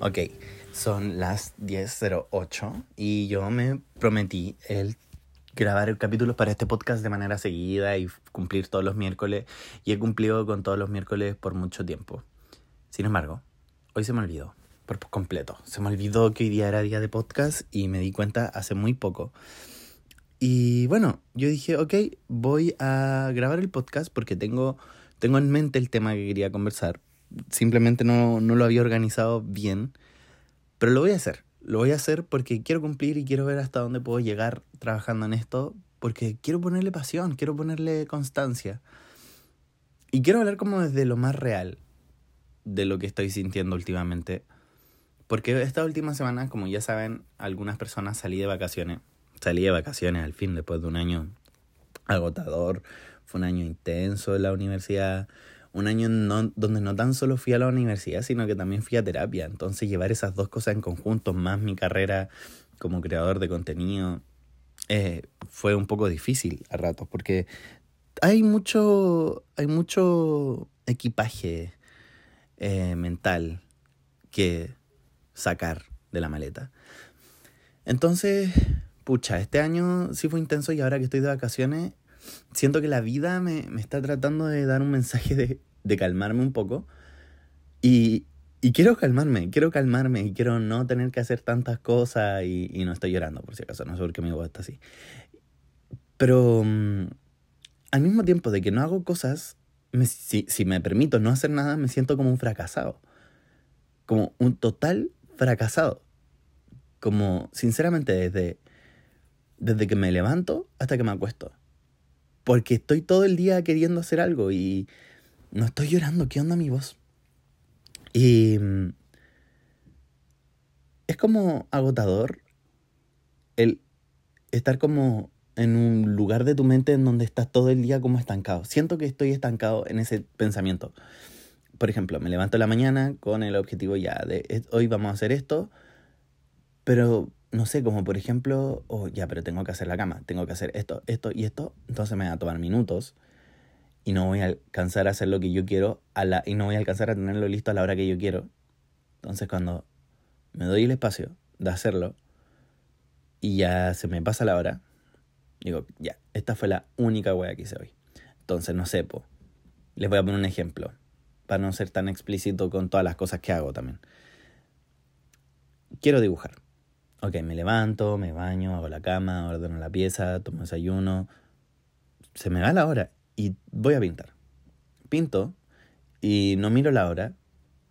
Ok, son las 10.08 y yo me prometí el grabar capítulos para este podcast de manera seguida y cumplir todos los miércoles y he cumplido con todos los miércoles por mucho tiempo. Sin embargo, hoy se me olvidó por completo. Se me olvidó que hoy día era día de podcast y me di cuenta hace muy poco. Y bueno, yo dije, ok, voy a grabar el podcast porque tengo, tengo en mente el tema que quería conversar, simplemente no, no lo había organizado bien, pero lo voy a hacer. Lo voy a hacer porque quiero cumplir y quiero ver hasta dónde puedo llegar trabajando en esto, porque quiero ponerle pasión, quiero ponerle constancia. Y quiero hablar como desde lo más real de lo que estoy sintiendo últimamente. Porque esta última semana, como ya saben, algunas personas salí de vacaciones. Salí de vacaciones al fin, después de un año agotador. Fue un año intenso en la universidad un año donde no tan solo fui a la universidad, sino que también fui a terapia. Entonces llevar esas dos cosas en conjunto, más mi carrera como creador de contenido, eh, fue un poco difícil a ratos, porque hay mucho, hay mucho equipaje eh, mental que sacar de la maleta. Entonces, pucha, este año sí fue intenso y ahora que estoy de vacaciones, siento que la vida me, me está tratando de dar un mensaje de, de calmarme un poco. Y, y, quiero calmarme, quiero calmarme y quiero no tener que hacer tantas cosas y, y no estoy llorando, por si acaso, no sé por qué mi voz está así. Pero mm, al mismo tiempo de que no hago cosas, me, si, si me permito no hacer nada, me siento como un fracasado. Como un total fracasado. Como, sinceramente, desde, desde que me levanto hasta que me acuesto. Porque estoy todo el día queriendo hacer algo y no estoy llorando, ¿qué onda mi voz? Y mm, es como agotador el estar como en un lugar de tu mente en donde estás todo el día como estancado. Siento que estoy estancado en ese pensamiento. Por ejemplo, me levanto en la mañana con el objetivo ya de hoy vamos a hacer esto, pero no sé, como por ejemplo, oh, ya, pero tengo que hacer la cama, tengo que hacer esto, esto y esto, entonces me va a tomar minutos y no voy a alcanzar a hacer lo que yo quiero a la, y no voy a alcanzar a tenerlo listo a la hora que yo quiero. Entonces cuando me doy el espacio de hacerlo y ya se me pasa la hora, digo, ya, esta fue la única wea que hice hoy. Entonces, no sé, po. les voy a poner un ejemplo, para no ser tan explícito con todas las cosas que hago también. Quiero dibujar. Ok, me levanto, me baño, hago la cama, ordeno la pieza, tomo desayuno. Se me va la hora y voy a pintar. Pinto y no miro la hora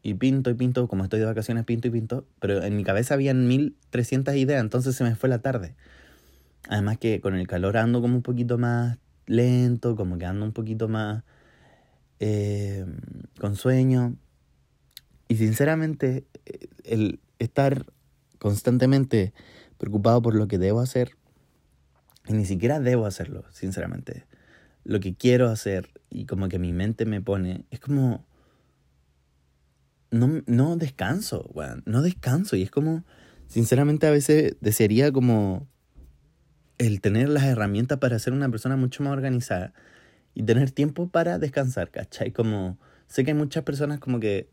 y pinto y pinto, como estoy de vacaciones, pinto y pinto, pero en mi cabeza habían 1300 ideas, entonces se me fue la tarde. Además que con el calor ando como un poquito más lento, como que ando un poquito más eh, con sueño. Y sinceramente, eh, el estar constantemente preocupado por lo que debo hacer, y ni siquiera debo hacerlo, sinceramente lo que quiero hacer y como que mi mente me pone, es como... No, no descanso, weón, no descanso y es como, sinceramente a veces desearía como el tener las herramientas para ser una persona mucho más organizada y tener tiempo para descansar, ¿cachai? Como, sé que hay muchas personas como que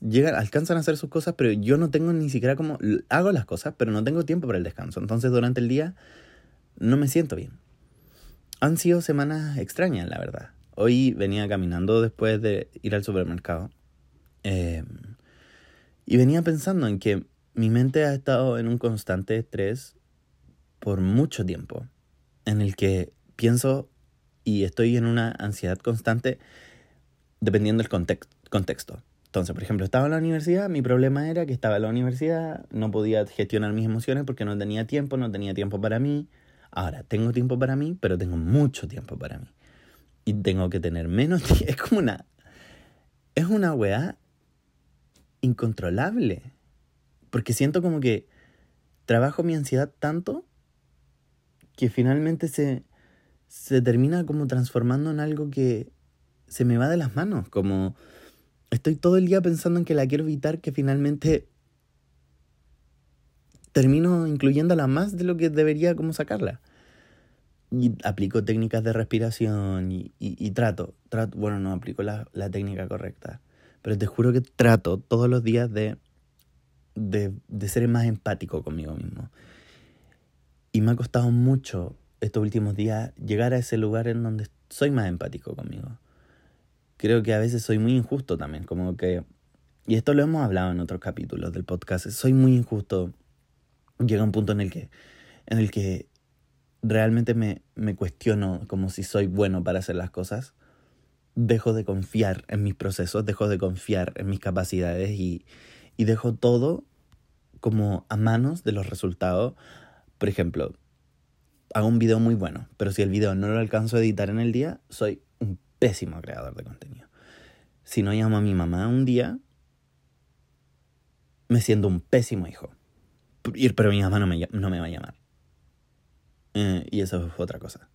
llegan, alcanzan a hacer sus cosas, pero yo no tengo ni siquiera como, hago las cosas, pero no tengo tiempo para el descanso. Entonces durante el día no me siento bien han sido semanas extrañas, la verdad. Hoy venía caminando después de ir al supermercado em, y venía pensando en que mi mente ha estado en un constante estrés por mucho tiempo, en el que pienso y estoy en una ansiedad constante dependiendo del contexto. Entonces, por ejemplo, estaba en la universidad, mi problema era que estaba en la universidad, no podía gestionar mis emociones porque no tenía tiempo, no tenía tiempo para mí, Ahora, tengo tiempo para mí, pero tengo mucho tiempo para mí. Y tengo que tener menos tiempo. Es como una... Es una weá incontrolable. Porque siento como que trabajo mi ansiedad tanto que finalmente se, se termina como transformando en algo que se me va de las manos. Como estoy todo el día pensando en que la quiero evitar, que finalmente termino incluyéndola más de lo que debería como sacarla. Y aplico técnicas de respiración y, y, trato, trato, bueno, no aplico la, la, técnica correcta, pero te juro que trato todos los días de de, de ser más empático conmigo mismo. Y me ha costado mucho estos últimos días llegar a ese lugar en donde soy más empático conmigo. Creo que a veces soy muy injusto también, como que, y esto lo hemos hablado en otros capítulos del podcast, soy muy injusto. Llega un punto en el que, en el que realmente me, me cuestiono como si soy bueno para hacer las cosas. Dejo de confiar en mis procesos, dejo de confiar en mis capacidades y, y dejo todo como a manos de los resultados. Por ejemplo, hago un video muy bueno, pero si el video no lo alcanzo a editar en el día, soy pésimo creador de contenido. Si no llamo a mi mamá un día, me siento un pésimo hijo. Pero mi mamá no me, no me va a llamar. Eh, y eso es otra cosa.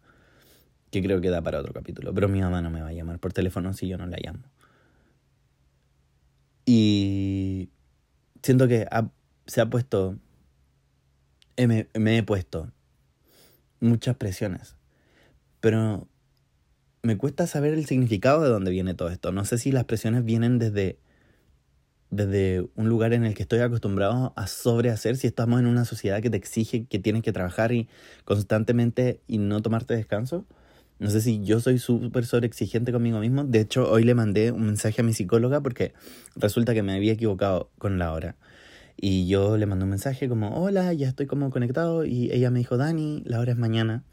Que creo que da para otro capítulo. Pero mi mamá no me va a llamar por teléfono si yo no la llamo. Y siento que se ha puesto... me he puesto muchas presiones. Pero me cuesta saber el significado de dónde viene todo esto. No sé si las presiones vienen desde, desde un lugar en el que estoy acostumbrado a sobrehacer, si estamos en una sociedad que te exige que tienes que trabajar y constantemente y no tomarte descanso. No sé si yo soy súper sobreexigente conmigo mismo. De hecho, hoy le mandé un mensaje a mi psicóloga porque resulta que me había equivocado con la hora. Y yo le mandé un mensaje como, hola, ya estoy como conectado. Y ella me dijo, Dani, la hora es mañana.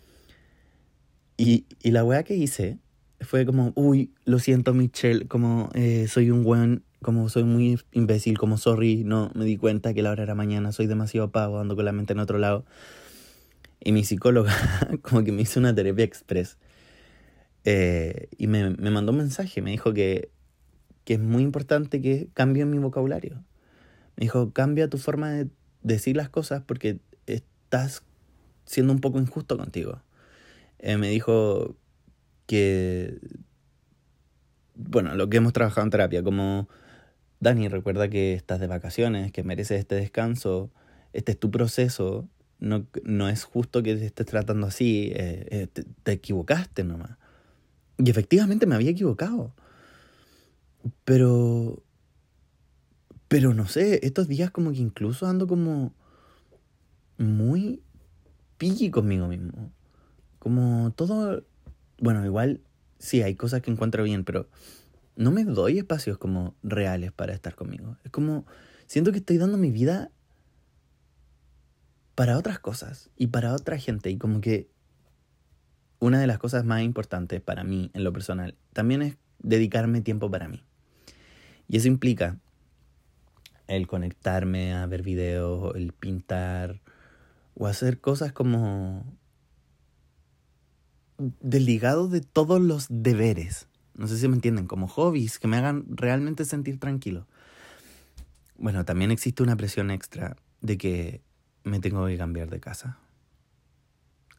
Y, y la weá que hice fue como, uy, lo siento Michelle, como eh, soy un buen, como soy muy imbécil, como sorry, no me di cuenta que la hora era mañana, soy demasiado pago, ando con la mente en otro lado. Y mi psicóloga como que me hizo una terapia express. Eh, y me, me mandó un mensaje, me dijo que, que es muy importante que cambie mi vocabulario. Me dijo, cambia tu forma de decir las cosas porque estás siendo un poco injusto contigo. Eh, me dijo que, bueno, lo que hemos trabajado en terapia, como, Dani, recuerda que estás de vacaciones, que mereces este descanso, este es tu proceso, no, no es justo que te estés tratando así, eh, eh, te, te equivocaste nomás. Y efectivamente me había equivocado. Pero pero no sé, estos días como que incluso ando como muy pilli conmigo mismo. Como todo, bueno, igual sí, hay cosas que encuentro bien, pero no me doy espacios como reales para estar conmigo. Es como, siento que estoy dando mi vida para otras cosas y para otra gente. Y como que una de las cosas más importantes para mí en lo personal también es dedicarme tiempo para mí. Y eso implica el conectarme a ver videos, el pintar o hacer cosas como desligado de todos los deberes. No sé si me entienden, como hobbies que me hagan realmente sentir tranquilo. Bueno, también existe una presión extra de que me tengo que cambiar de casa.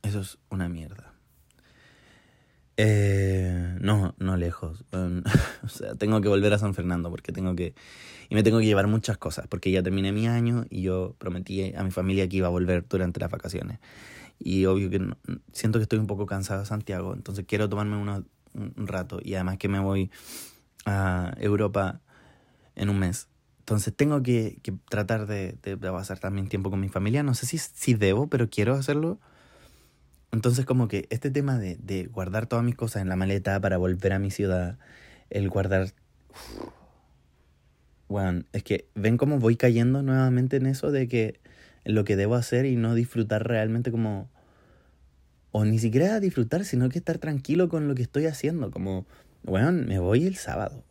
Eso es una mierda. Eh, no, no lejos. o sea, tengo que volver a San Fernando porque tengo que... Y me tengo que llevar muchas cosas porque ya terminé mi año y yo prometí a mi familia que iba a volver durante las vacaciones. Y obvio que siento que estoy un poco cansado de Santiago, entonces quiero tomarme un rato y además que me voy a Europa en un mes. Entonces tengo que, que tratar de, de, de, pasar también tiempo con mi familia. No sé si, si debo, pero quiero hacerlo entonces como que este tema de, de guardar todas mis cosas en la maleta para volver a mi ciudad, el guardar... Bueno, es que ven cómo voy cayendo nuevamente en eso de que lo que debo hacer y no disfrutar realmente como... O ni siquiera disfrutar, sino que estar tranquilo con lo que estoy haciendo. Como, bueno, me voy el sábado.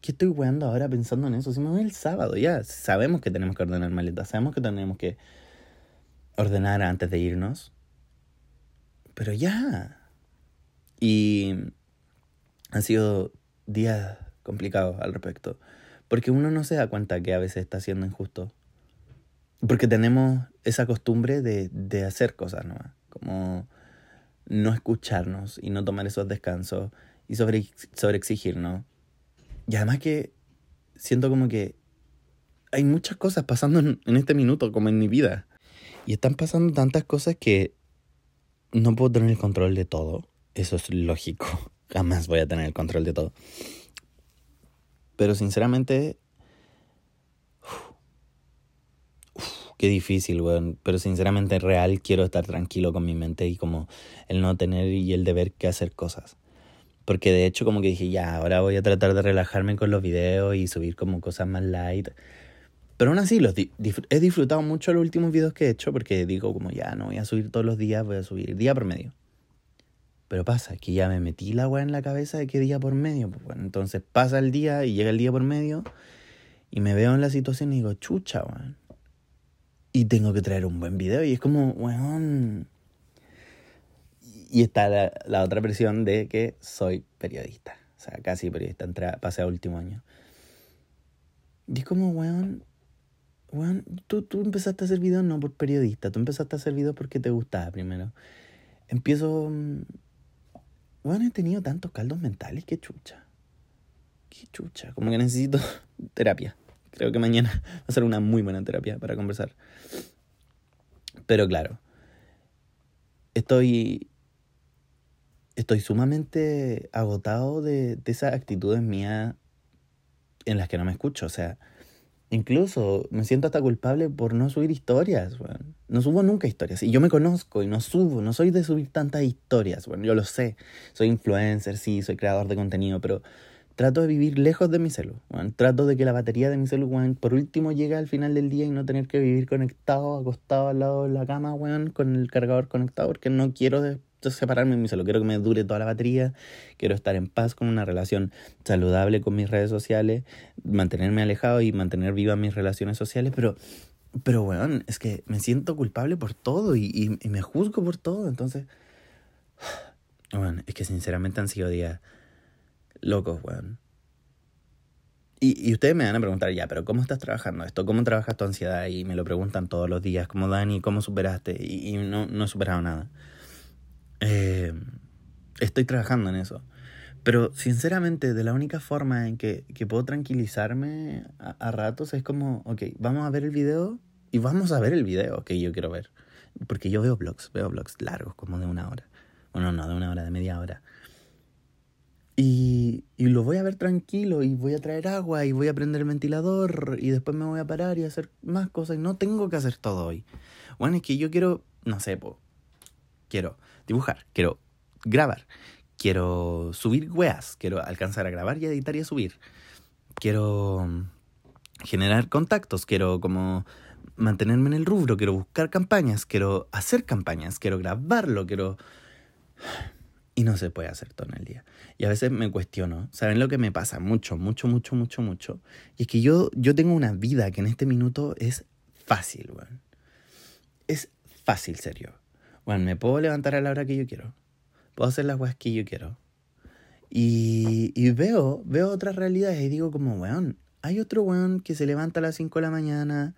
¿Qué estoy weando ahora pensando en eso? Si me voy el sábado, ya sabemos que tenemos que ordenar maletas, sabemos que tenemos que ordenar antes de irnos pero ya. Y han sido días complicados al respecto. Porque uno no se da cuenta que a veces está siendo injusto. Porque tenemos esa costumbre de, de hacer cosas, ¿no? Como no escucharnos y no tomar esos descansos y sobre, sobre exigirnos. Y además que siento como que hay muchas cosas pasando en, en este minuto, como en mi vida. Y están pasando tantas cosas que no puedo tener el control de todo. Eso es lógico. Jamás voy a tener el control de todo. Pero sinceramente, qué difícil, weón. Pero sinceramente, real, quiero estar tranquilo con mi mente y como el no tener y el deber que hacer cosas. Porque de hecho como que dije, ya, ahora voy a tratar de relajarme con los videos y subir como cosas más light. Pero aún así, los he disfrutado mucho los últimos videos que he hecho porque digo como ya, no voy a subir todos los días, voy a subir día por medio. Pero pasa que ya me metí la weá en la cabeza de qué día por medio. Pues bueno, entonces pasa el día y llega el día por medio y me veo en la situación y digo, chucha, weón. Y tengo que traer un buen video y es como, weón. Y está la, otra presión de que soy periodista. O sea, casi periodista, entré, pasé a último año. Y es como, weón, weón, tú, tú empezaste a hacer videos no por periodista, tú empezaste a hacer videos porque te gustaba primero. Empiezo bueno, he tenido tantos caldos mentales, qué chucha. Qué chucha. Como que necesito terapia. Creo que mañana va a ser una muy buena terapia para conversar. Pero claro, estoy. Estoy sumamente agotado de, de esas actitudes mías en las que no me escucho. O sea, Incluso me siento hasta culpable por no subir historias. No subo nunca historias. Y yo me conozco y no subo, no soy de subir tantas historias, bueno, yo lo sé. Soy influencer, sí, soy creador de contenido, pero trato de vivir lejos de mi celu. Trato de que la batería de mi celu, bueno, por último, llegue al final del día y no tener que vivir conectado, acostado al lado de la cama, bueno, con el cargador conectado, porque no quiero separarme de mi celu. Quiero que me dure toda la batería, quiero estar en paz con una relación saludable con mis redes sociales, mantenerme alejado y mantener vivas mis relaciones sociales, pero, pero bueno, es que me siento culpable por todo y, y, me juzgo por todo, entonces, bueno, es que sinceramente han sido días locos, weón. Y, y, ustedes me van a preguntar, ya, pero ¿cómo estás trabajando esto? ¿Cómo trabajas tu ansiedad? Y me lo preguntan todos los días, como Dani, ¿cómo superaste? Y, y no, no he superado nada. Eh, estoy trabajando en eso. Pero sinceramente, de la única forma en que, que puedo tranquilizarme a, ratos es como, ok, vamos a ver el video y vamos a ver el video que yo quiero ver. Porque yo veo blogs, veo blogs largos, como de una hora. Bueno, no, de una hora, de media hora. Y, y lo voy a ver tranquilo y voy a traer agua y voy a prender el ventilador y después me voy a parar y hacer más cosas. Y no tengo que hacer todo hoy. Bueno, es que yo quiero, no sé, po, quiero dibujar, quiero grabar, quiero subir weas, quiero alcanzar a grabar y editar y a subir. Quiero mm, generar contactos, quiero como mantenerme en el rubro, quiero buscar campañas, quiero hacer campañas, quiero grabarlo, quiero... Y no se puede hacer todo en el día. Y a veces me cuestiono, ¿saben lo que me pasa? Mucho, mucho, mucho, mucho, mucho. Y es que yo, yo tengo una vida que en este minuto es fácil, weón. Es fácil, serio. Bueno, me puedo levantar a la hora que yo quiero. Puedo hacer las cosas que yo quiero. Y, y veo, veo otras realidades y digo como, weón, hay otro weón que se levanta a las 5 de la mañana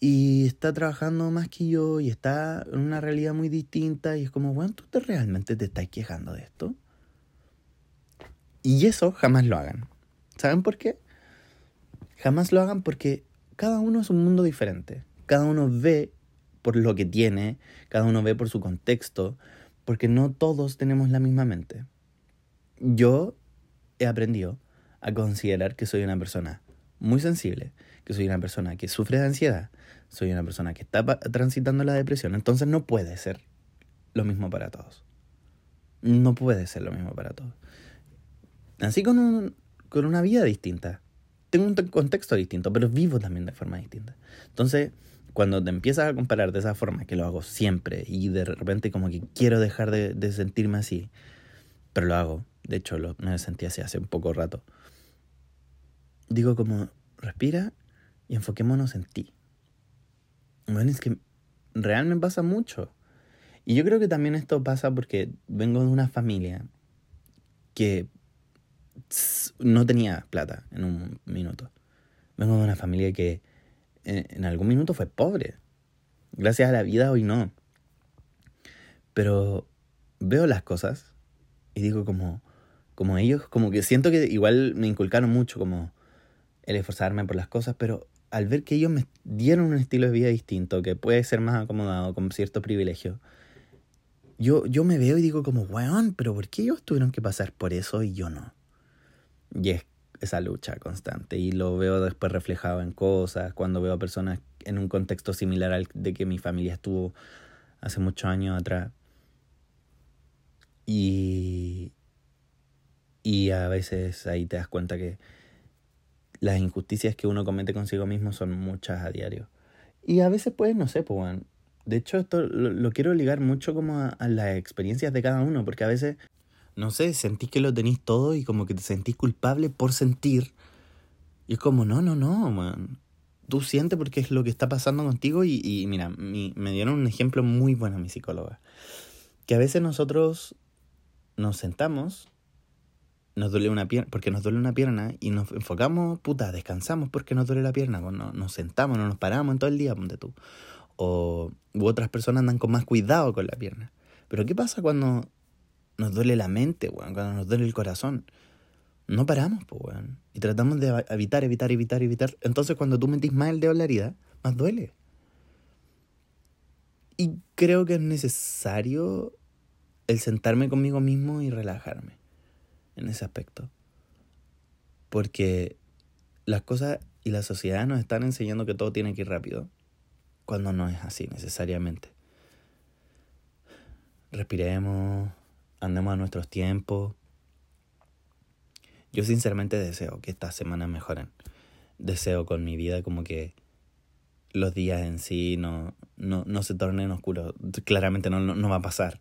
y está trabajando más que yo y está en una realidad muy distinta y es como, weón, ¿tú te realmente te estás quejando de esto? Y eso jamás lo hagan. ¿Saben por qué? Jamás lo hagan porque cada uno es un mundo diferente. Cada uno ve por lo que tiene, cada uno ve por su contexto, porque no todos tenemos la misma mente. Yo he aprendido a considerar que soy una persona muy sensible, que soy una persona que sufre de ansiedad, soy una persona que está transitando la depresión, entonces no puede ser lo mismo para todos. No puede ser lo mismo para todos. Así con, un, con una vida distinta. Tengo un contexto distinto, pero vivo también de forma distinta. Entonces, cuando te empiezas a comparar de esa forma, que lo hago siempre, y de repente como que quiero dejar de, sentirme así, pero lo hago, de hecho lo, me sentí así hace un poco rato, digo como, respira y enfoquémonos en ti. Bueno, es que realmente pasa mucho. Y yo creo que también esto pasa porque vengo de una familia que no tenía plata en un minuto. Vengo de una familia que en, algún minuto fue pobre. Gracias a la vida hoy no. Pero veo las cosas y digo como, como ellos, como que siento que igual me inculcaron mucho como el esforzarme por las cosas, pero al ver que ellos me dieron un estilo de vida distinto, que puede ser más acomodado, con cierto privilegio, yo, yo me veo y digo como, weón, pero ¿por qué ellos tuvieron que pasar por eso y yo no? Y es esa lucha constante y lo veo después reflejado en cosas, cuando veo a personas en un contexto similar al de que mi familia estuvo hace muchos años atrás. Y, y a veces ahí te das cuenta que las injusticias que uno comete consigo mismo son muchas a diario. Y a veces pues, no sé, pues, bueno, de hecho esto lo, quiero ligar mucho como a, a, las experiencias de cada uno, porque a veces, no sé, sentís que lo tenéis todo y como que te sentís culpable por sentir. Y es como, no, no, no, man. Tú sientes porque es lo que está pasando contigo y, y mira, mi, me dieron un ejemplo muy bueno mi psicóloga. Que a veces nosotros nos sentamos nos duele una pierna, porque nos duele una pierna y nos enfocamos, puta, descansamos porque nos duele la pierna, pues no, nos sentamos, no nos paramos en todo el día, ponte tú. O u otras personas andan con más cuidado con la pierna. Pero ¿qué pasa cuando nos duele la mente, weón? Cuando nos duele el corazón. No paramos, pues, weón. Y tratamos de evitar, evitar, evitar, evitar. Entonces cuando tú metís más el dedo la herida, más duele. Y creo que es necesario el sentarme conmigo mismo y relajarme en ese aspecto. Porque las cosas y la sociedad nos están enseñando que todo tiene que ir rápido, cuando no es así necesariamente. Respiremos, andemos a nuestros tiempos. Yo sinceramente deseo que estas semanas mejoren. Deseo con mi vida como que los días en sí no, no, no se tornen oscuros. Claramente no, no, no va a pasar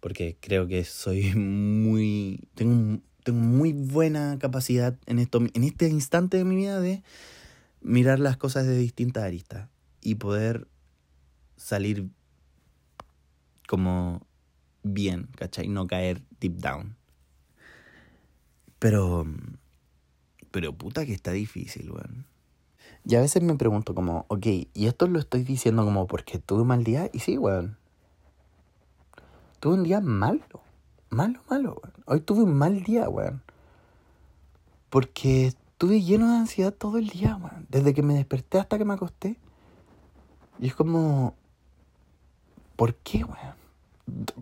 porque creo que soy muy... Tengo tengo muy buena capacidad en, esto, en este instante de mi vida de mirar las cosas de distintas aristas y poder salir como bien, ¿cachai? No caer deep down. Pero, pero puta que está difícil, weón. Y a veces me pregunto como, ok, y esto lo estoy diciendo como porque tuve un mal día, y sí, weón. Tuve un día malo malo, malo, weón. Hoy tuve un mal día, weón. Porque estuve lleno de ansiedad todo el día, weón. Desde que me desperté hasta que me acosté. Y es como... ¿Por qué, weón?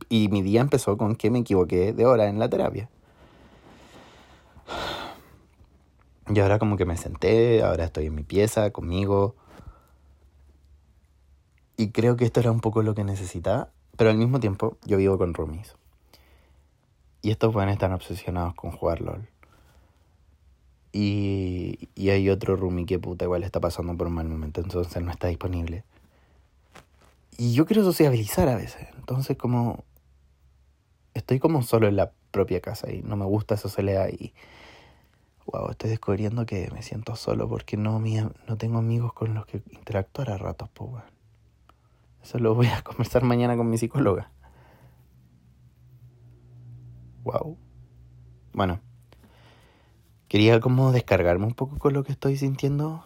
Y mi día empezó con que me equivoqué de hora en la terapia. Y ahora como que me senté, ahora estoy en mi pieza, conmigo. Y creo que esto era un poco lo que necesitaba. Pero al mismo tiempo, yo vivo con roomies. Y estos buenos están obsesionados con jugar LOL. Y, y hay otro roomie que puta igual está pasando por un mal momento, entonces no está disponible. Y yo quiero sociabilizar a veces, entonces como estoy como solo en la propia casa y no me gusta esa soledad y wow, estoy descubriendo que me siento solo porque no, no tengo amigos con los que interactuar a ratos, pues Eso lo voy a conversar mañana con mi psicóloga. Wow. Bueno, quería como descargarme un poco con lo que estoy sintiendo.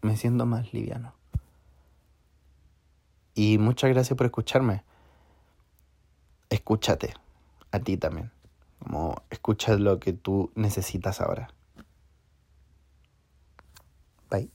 Me siento más liviano. Y muchas gracias por escucharme. Escúchate, a ti también. Como escucha lo que tú necesitas ahora. Bye.